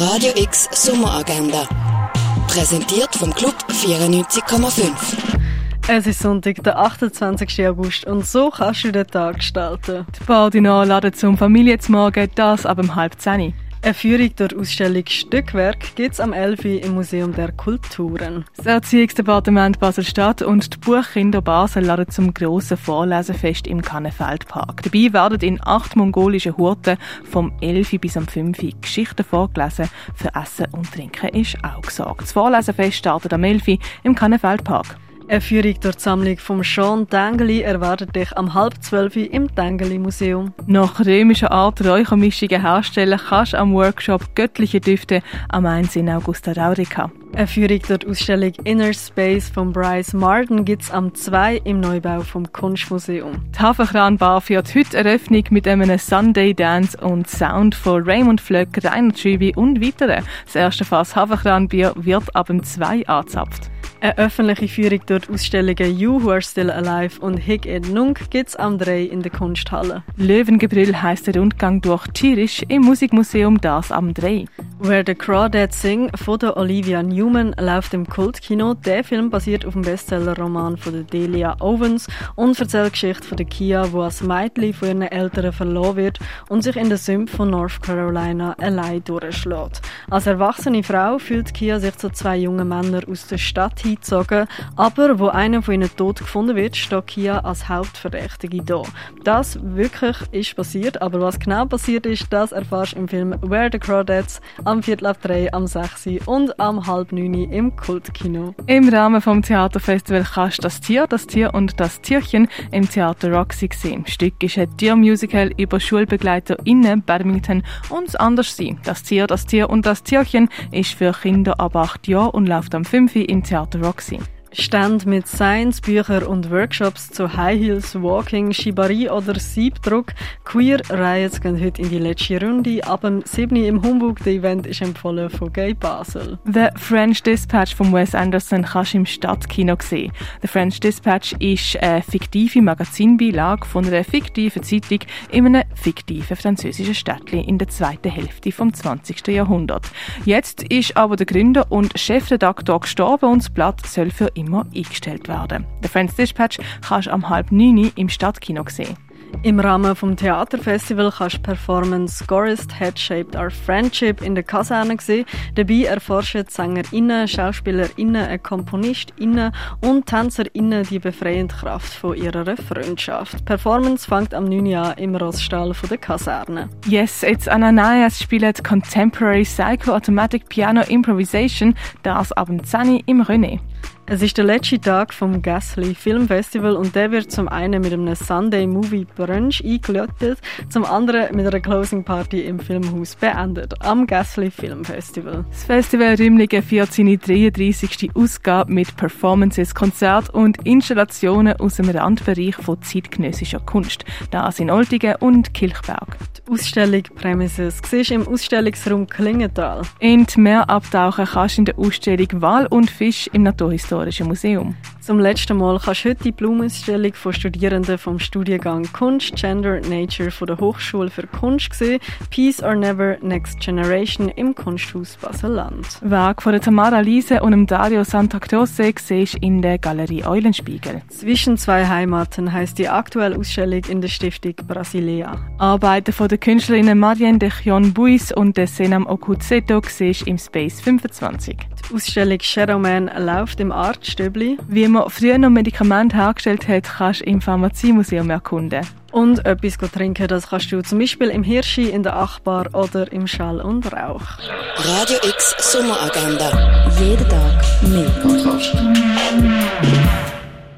Radio X Sommeragenda. Präsentiert vom Club 94,5. Es ist Sonntag, der 28. August und so kannst du den Tag gestalten. Die Bardina laden zum Familienzmorgen, das ab um halb zehn. Eine Führung durch Ausstellung Stückwerk gibt es am 11. im Museum der Kulturen. Das Erziehungsdepartement Basel-Stadt und die Buchkinder Basel laden zum grossen Vorlesefest im Kannenfeldpark. Dabei werden in acht mongolischen Hurten vom 11. bis am 5. Geschichten vorgelesen. Für Essen und Trinken ist auch gesorgt. Das Vorlesefest startet am 11. im Kannenfeldpark. Eine Führung durch die Sammlung von Sean Dengeli erwartet dich am halb zwölf im Dengeli Museum. Nach römischer Art Räuchermischungen herstellen kannst du am Workshop Göttliche Düfte am 1. in Augusta Raurica. Eine Führung durch die Ausstellung Inner Space von Bryce Martin gibt es am 2 im Neubau vom Kunstmuseum. Die Hafenkranbar führt heute Eröffnung mit einem Sunday Dance und Sound von Raymond Flöck, Rainer Schübi und weiteren. Das erste Fass Hafenkranbier wird ab dem 2 angezapft. Eine öffentliche Führung durch die Ausstellungen You Who Are Still Alive und Hig et Nunc gibt es am 3 in der Kunsthalle. Löwengebrüll heisst der Rundgang durch Tierisch im Musikmuseum das am 3. Where the Crawdads Sing von der Olivia Newman läuft im Kultkino. Der Film basiert auf dem Bestsellerroman von der Delia Owens und erzählt die Geschichte von der Kia, die als Mädchen von ihren Eltern verloren wird und sich in den Sümpfen von North Carolina allein durchschlägt. Als erwachsene Frau fühlt Kia sich zu zwei jungen Männern aus der Stadt hingezogen, aber wo einer von ihnen tot gefunden wird, steht Kia als Hauptverdächtige da. Das wirklich ist passiert, aber was genau passiert ist, das erfährst du im Film Where the Crawdads am Viertel ab drei, am 6 und am halb neun im Kultkino. Im Rahmen vom Theaterfestival kannst du das Tier, das Tier und das Tierchen im Theater Roxy sehen. Das Stück ist ein Tiermusical über SchulbegleiterInnen Badminton und anders sein. Das Tier, das Tier und das Tierchen ist für Kinder ab 8 Jahren und läuft am 5 im Theater Roxy. Stand mit Science, Büchern und Workshops zu High Heels, Walking, Shibari oder Siebdruck. Queer Riots gehen heute in die letzte Runde. Ab dem 7. im Humbug. Der Event ist empfohlen von Gay Basel. The French Dispatch von Wes Anderson kannst du im Stadtkino sehen. The French Dispatch ist eine fiktive Magazinbeilage von einer fiktiven Zeitung in einem fiktiven französischen Städtchen in der zweiten Hälfte vom 20. Jahrhundert. Jetzt ist aber der Gründer und Chefredaktor gestorben und das Blatt soll für immer eingestellt werden. Der Friends Dispatch kannst du am halb neun im Stadtkino sehen. Im Rahmen vom Theaterfestival kannst du Performance Gorist Head Shaped Our Friendship in der Kaserne sehen. Dabei erforschen SängerInnen, SchauspielerInnen, KomponistInnen und TänzerInnen die befreiende Kraft von ihrer Freundschaft. Die Performance fängt am 9. Jahr im Roststall von der Kaserne. Yes, it's Ananias spielt Contemporary Psycho Automatic Piano Improvisation, das ab dem 10 im René. Es ist der letzte Tag vom Gasly Film Festival und der wird zum einen mit einem Sunday Movie Brunch eingeläutet, zum anderen mit einer Closing Party im Filmhaus beendet, am Gasly Film Festival. Das Festival Rümlingen feiert seine 33. Ausgabe mit Performances, Konzert und Installationen aus dem Randbereich von zeitgenössischer Kunst, das in Oltingen und Kilchberg. Die Ausstellung Premises siehst im Ausstellungsraum Klingenthal. In die Meer abtauchen kannst du in der Ausstellung Wal und Fisch im Naturhistorischen Museum. Zum letzten Mal kannst du heute die Blumenausstellung von Studierenden vom Studiengang Kunst, Gender, Nature von der Hochschule für Kunst sehen. Peace or Never, Next Generation im Kunsthaus Basel-Land. Werk von der Tamara Liese und dem Dario Santacroce siehst in der Galerie Eulenspiegel. Zwischen zwei Heimaten heißt die aktuelle Ausstellung in der Stiftung Brasilea. Arbeiten von der Künstlerinnen Marianne de Chion Buis und de Senam Okutseto siehst im Space 25. Die Ausstellung Shadowman läuft im Artstöbli. Wie man früher noch Medikamente hergestellt hat, kannst du im Pharmaziemuseum erkunden. Und etwas trinken, das kannst du zum Beispiel im Hirschi, in der Achbar oder im Schall und Rauch. Radio X Sommeragenda. Jeden Tag mehr.